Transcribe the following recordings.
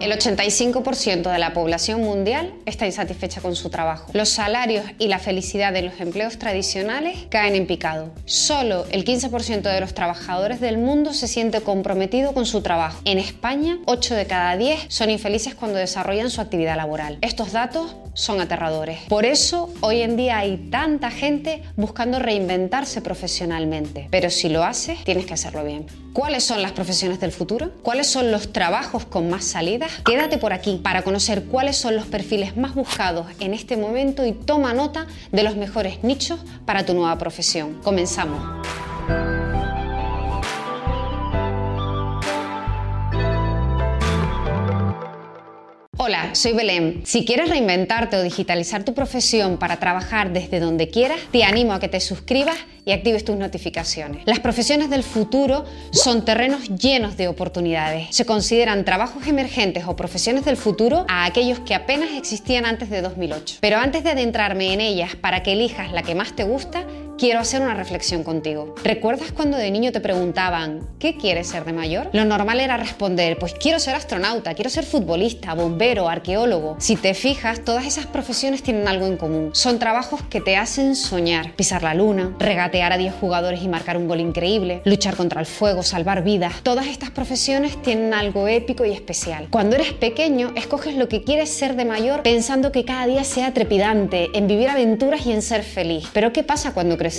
El 85% de la población mundial está insatisfecha con su trabajo. Los salarios y la felicidad de los empleos tradicionales caen en picado. Solo el 15% de los trabajadores del mundo se siente comprometido con su trabajo. En España, 8 de cada 10 son infelices cuando desarrollan su actividad laboral. Estos datos son aterradores. Por eso, hoy en día hay tanta gente buscando reinventarse profesionalmente. Pero si lo haces, tienes que hacerlo bien. ¿Cuáles son las profesiones del futuro? ¿Cuáles son los trabajos con más salidas? Quédate por aquí para conocer cuáles son los perfiles más buscados en este momento y toma nota de los mejores nichos para tu nueva profesión. Comenzamos. Hola, soy Belén. Si quieres reinventarte o digitalizar tu profesión para trabajar desde donde quieras, te animo a que te suscribas y actives tus notificaciones. Las profesiones del futuro son terrenos llenos de oportunidades. Se consideran trabajos emergentes o profesiones del futuro a aquellos que apenas existían antes de 2008. Pero antes de adentrarme en ellas para que elijas la que más te gusta, quiero hacer una reflexión contigo. ¿Recuerdas cuando de niño te preguntaban ¿qué quieres ser de mayor? Lo normal era responder pues quiero ser astronauta, quiero ser futbolista, bombero, arqueólogo. Si te fijas, todas esas profesiones tienen algo en común. Son trabajos que te hacen soñar, pisar la luna, regatear a 10 jugadores y marcar un gol increíble, luchar contra el fuego, salvar vidas. Todas estas profesiones tienen algo épico y especial. Cuando eres pequeño, escoges lo que quieres ser de mayor pensando que cada día sea trepidante, en vivir aventuras y en ser feliz. Pero ¿qué pasa cuando creces?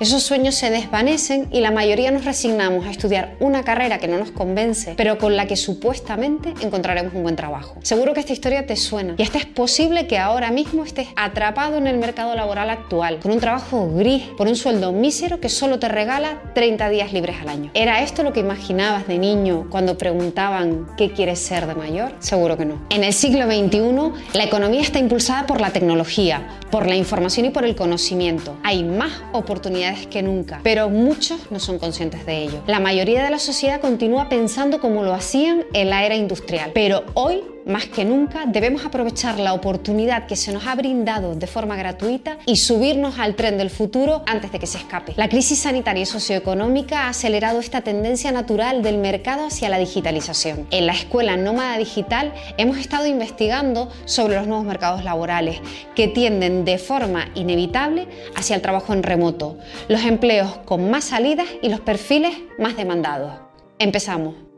Esos sueños se desvanecen y la mayoría nos resignamos a estudiar una carrera que no nos convence, pero con la que supuestamente encontraremos un buen trabajo. Seguro que esta historia te suena y hasta es posible que ahora mismo estés atrapado en el mercado laboral actual, con un trabajo gris, por un sueldo mísero que solo te regala 30 días libres al año. ¿Era esto lo que imaginabas de niño cuando preguntaban qué quieres ser de mayor? Seguro que no. En el siglo XXI, la economía está impulsada por la tecnología, por la información y por el conocimiento. Hay más oportunidades que nunca, pero muchos no son conscientes de ello. La mayoría de la sociedad continúa pensando como lo hacían en la era industrial, pero hoy más que nunca debemos aprovechar la oportunidad que se nos ha brindado de forma gratuita y subirnos al tren del futuro antes de que se escape. La crisis sanitaria y socioeconómica ha acelerado esta tendencia natural del mercado hacia la digitalización. En la Escuela Nómada Digital hemos estado investigando sobre los nuevos mercados laborales que tienden de forma inevitable hacia el trabajo en remoto, los empleos con más salidas y los perfiles más demandados. Empezamos.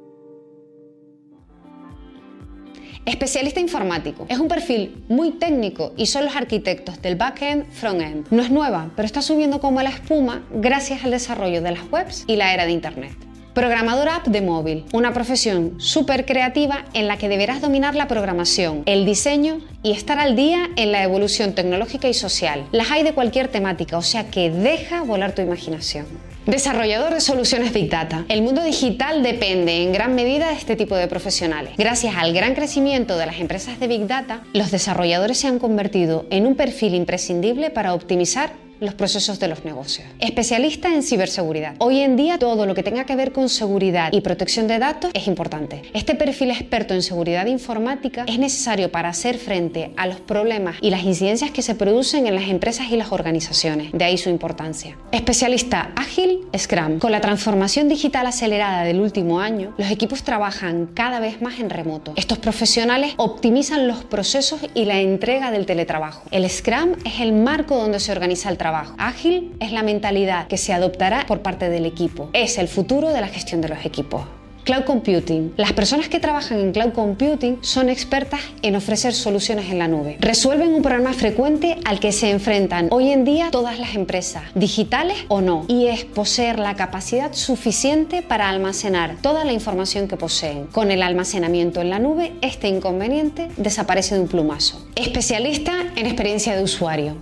Especialista informático. Es un perfil muy técnico y son los arquitectos del backend, frontend. No es nueva, pero está subiendo como la espuma gracias al desarrollo de las webs y la era de Internet. Programador app de móvil, una profesión súper creativa en la que deberás dominar la programación, el diseño y estar al día en la evolución tecnológica y social. Las hay de cualquier temática, o sea que deja volar tu imaginación. Desarrollador de soluciones Big Data. El mundo digital depende en gran medida de este tipo de profesionales. Gracias al gran crecimiento de las empresas de Big Data, los desarrolladores se han convertido en un perfil imprescindible para optimizar los procesos de los negocios. Especialista en ciberseguridad. Hoy en día todo lo que tenga que ver con seguridad y protección de datos es importante. Este perfil experto en seguridad informática es necesario para hacer frente a los problemas y las incidencias que se producen en las empresas y las organizaciones. De ahí su importancia. Especialista ágil Scrum. Con la transformación digital acelerada del último año, los equipos trabajan cada vez más en remoto. Estos profesionales optimizan los procesos y la entrega del teletrabajo. El Scrum es el marco donde se organiza el trabajo Ágil es la mentalidad que se adoptará por parte del equipo. Es el futuro de la gestión de los equipos. Cloud Computing. Las personas que trabajan en Cloud Computing son expertas en ofrecer soluciones en la nube. Resuelven un problema frecuente al que se enfrentan hoy en día todas las empresas, digitales o no, y es poseer la capacidad suficiente para almacenar toda la información que poseen. Con el almacenamiento en la nube, este inconveniente desaparece de un plumazo. Especialista en experiencia de usuario.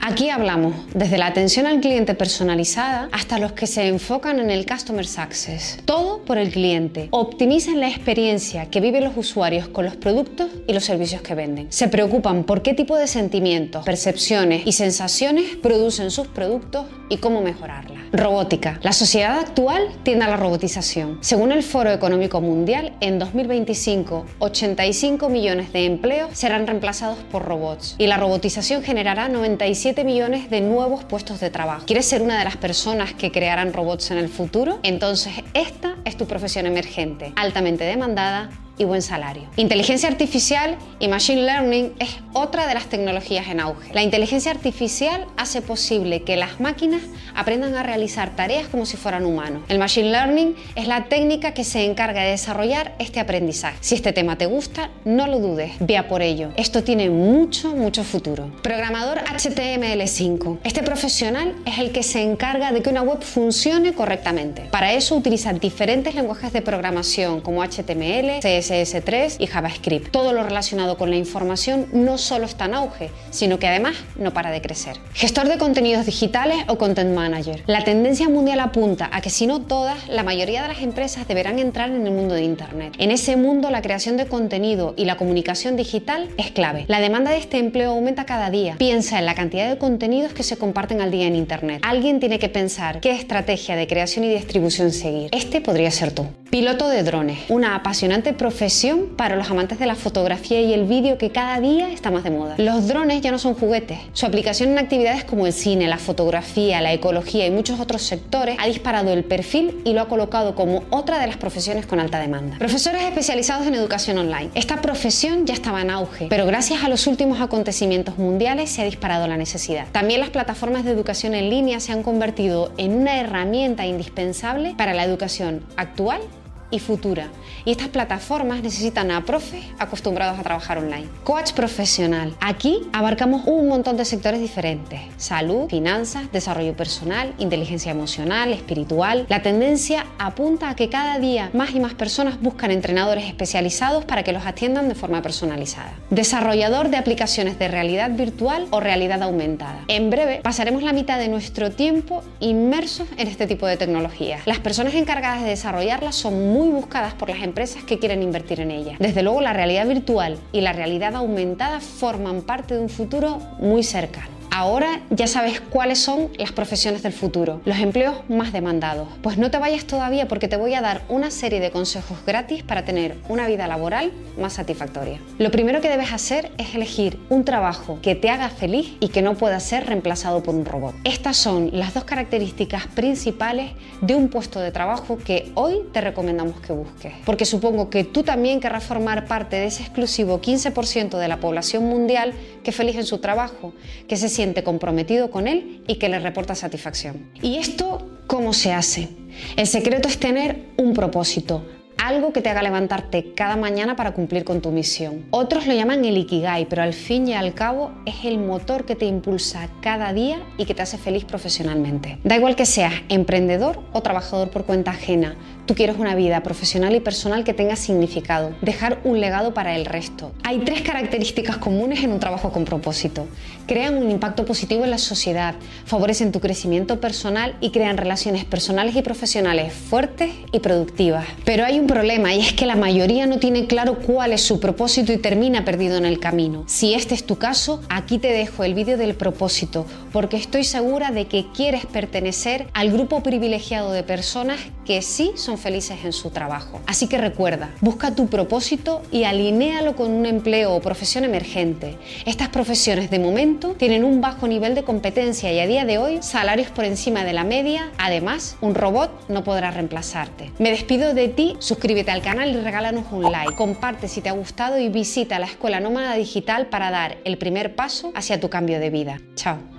Aquí hablamos desde la atención al cliente personalizada hasta los que se enfocan en el Customer Success. Todo por el cliente. Optimizan la experiencia que viven los usuarios con los productos y los servicios que venden. Se preocupan por qué tipo de sentimientos, percepciones y sensaciones producen sus productos y cómo mejorarlas. Robótica. La sociedad actual tiende a la robotización. Según el Foro Económico Mundial, en 2025, 85 millones de empleos serán reemplazados por robots y la robotización generará 97 millones de nuevos puestos de trabajo. ¿Quieres ser una de las personas que crearán robots en el futuro? Entonces, esta es tu profesión emergente, altamente demandada y buen salario. Inteligencia artificial y machine learning es otra de las tecnologías en auge. La inteligencia artificial hace posible que las máquinas aprendan a realizar tareas como si fueran humanos. El machine learning es la técnica que se encarga de desarrollar este aprendizaje. Si este tema te gusta, no lo dudes, vea por ello. Esto tiene mucho, mucho futuro. Programador HTML5. Este profesional es el que se encarga de que una web funcione correctamente. Para eso utiliza diferentes lenguajes de programación como HTML, CSS, CSS3 y JavaScript. Todo lo relacionado con la información no solo está en auge, sino que además no para de crecer. Gestor de contenidos digitales o Content Manager. La tendencia mundial apunta a que si no todas, la mayoría de las empresas deberán entrar en el mundo de Internet. En ese mundo la creación de contenido y la comunicación digital es clave. La demanda de este empleo aumenta cada día. Piensa en la cantidad de contenidos que se comparten al día en Internet. Alguien tiene que pensar qué estrategia de creación y distribución seguir. Este podría ser tú. Piloto de drones, una apasionante profesión para los amantes de la fotografía y el vídeo que cada día está más de moda. Los drones ya no son juguetes. Su aplicación en actividades como el cine, la fotografía, la ecología y muchos otros sectores ha disparado el perfil y lo ha colocado como otra de las profesiones con alta demanda. Profesores especializados en educación online. Esta profesión ya estaba en auge, pero gracias a los últimos acontecimientos mundiales se ha disparado la necesidad. También las plataformas de educación en línea se han convertido en una herramienta indispensable para la educación actual y futura. Y estas plataformas necesitan a profes acostumbrados a trabajar online. Coach profesional. Aquí abarcamos un montón de sectores diferentes. Salud, finanzas, desarrollo personal, inteligencia emocional, espiritual. La tendencia apunta a que cada día más y más personas buscan entrenadores especializados para que los atiendan de forma personalizada. Desarrollador de aplicaciones de realidad virtual o realidad aumentada. En breve pasaremos la mitad de nuestro tiempo inmersos en este tipo de tecnologías. Las personas encargadas de desarrollarlas son muy buscadas por las empresas que quieren invertir en ella. Desde luego la realidad virtual y la realidad aumentada forman parte de un futuro muy cercano. Ahora ya sabes cuáles son las profesiones del futuro, los empleos más demandados. Pues no te vayas todavía porque te voy a dar una serie de consejos gratis para tener una vida laboral más satisfactoria. Lo primero que debes hacer es elegir un trabajo que te haga feliz y que no pueda ser reemplazado por un robot. Estas son las dos características principales de un puesto de trabajo que hoy te recomendamos que busques. Porque supongo que tú también querrás formar parte de ese exclusivo 15% de la población mundial que es feliz en su trabajo, que se siente comprometido con él y que le reporta satisfacción. ¿Y esto cómo se hace? El secreto es tener un propósito, algo que te haga levantarte cada mañana para cumplir con tu misión. Otros lo llaman el Ikigai, pero al fin y al cabo es el motor que te impulsa cada día y que te hace feliz profesionalmente. Da igual que seas emprendedor o trabajador por cuenta ajena, Tú quieres una vida profesional y personal que tenga significado, dejar un legado para el resto. Hay tres características comunes en un trabajo con propósito. Crean un impacto positivo en la sociedad, favorecen tu crecimiento personal y crean relaciones personales y profesionales fuertes y productivas. Pero hay problema y es que la mayoría no tiene claro cuál es su propósito y termina perdido en el camino. Si este es tu caso, aquí te dejo el vídeo del propósito, porque estoy segura de que quieres pertenecer al grupo privilegiado de personas que sí son felices en su trabajo. Así que recuerda, busca tu propósito y alinéalo con un empleo o profesión emergente. Estas profesiones de momento tienen un bajo nivel de competencia y a día de hoy salarios por encima de la media. Además, un robot no podrá reemplazarte. Me despido de ti, suscríbete al canal y regálanos un like. Comparte si te ha gustado y visita la Escuela Nómada Digital para dar el primer paso hacia tu cambio de vida. Chao.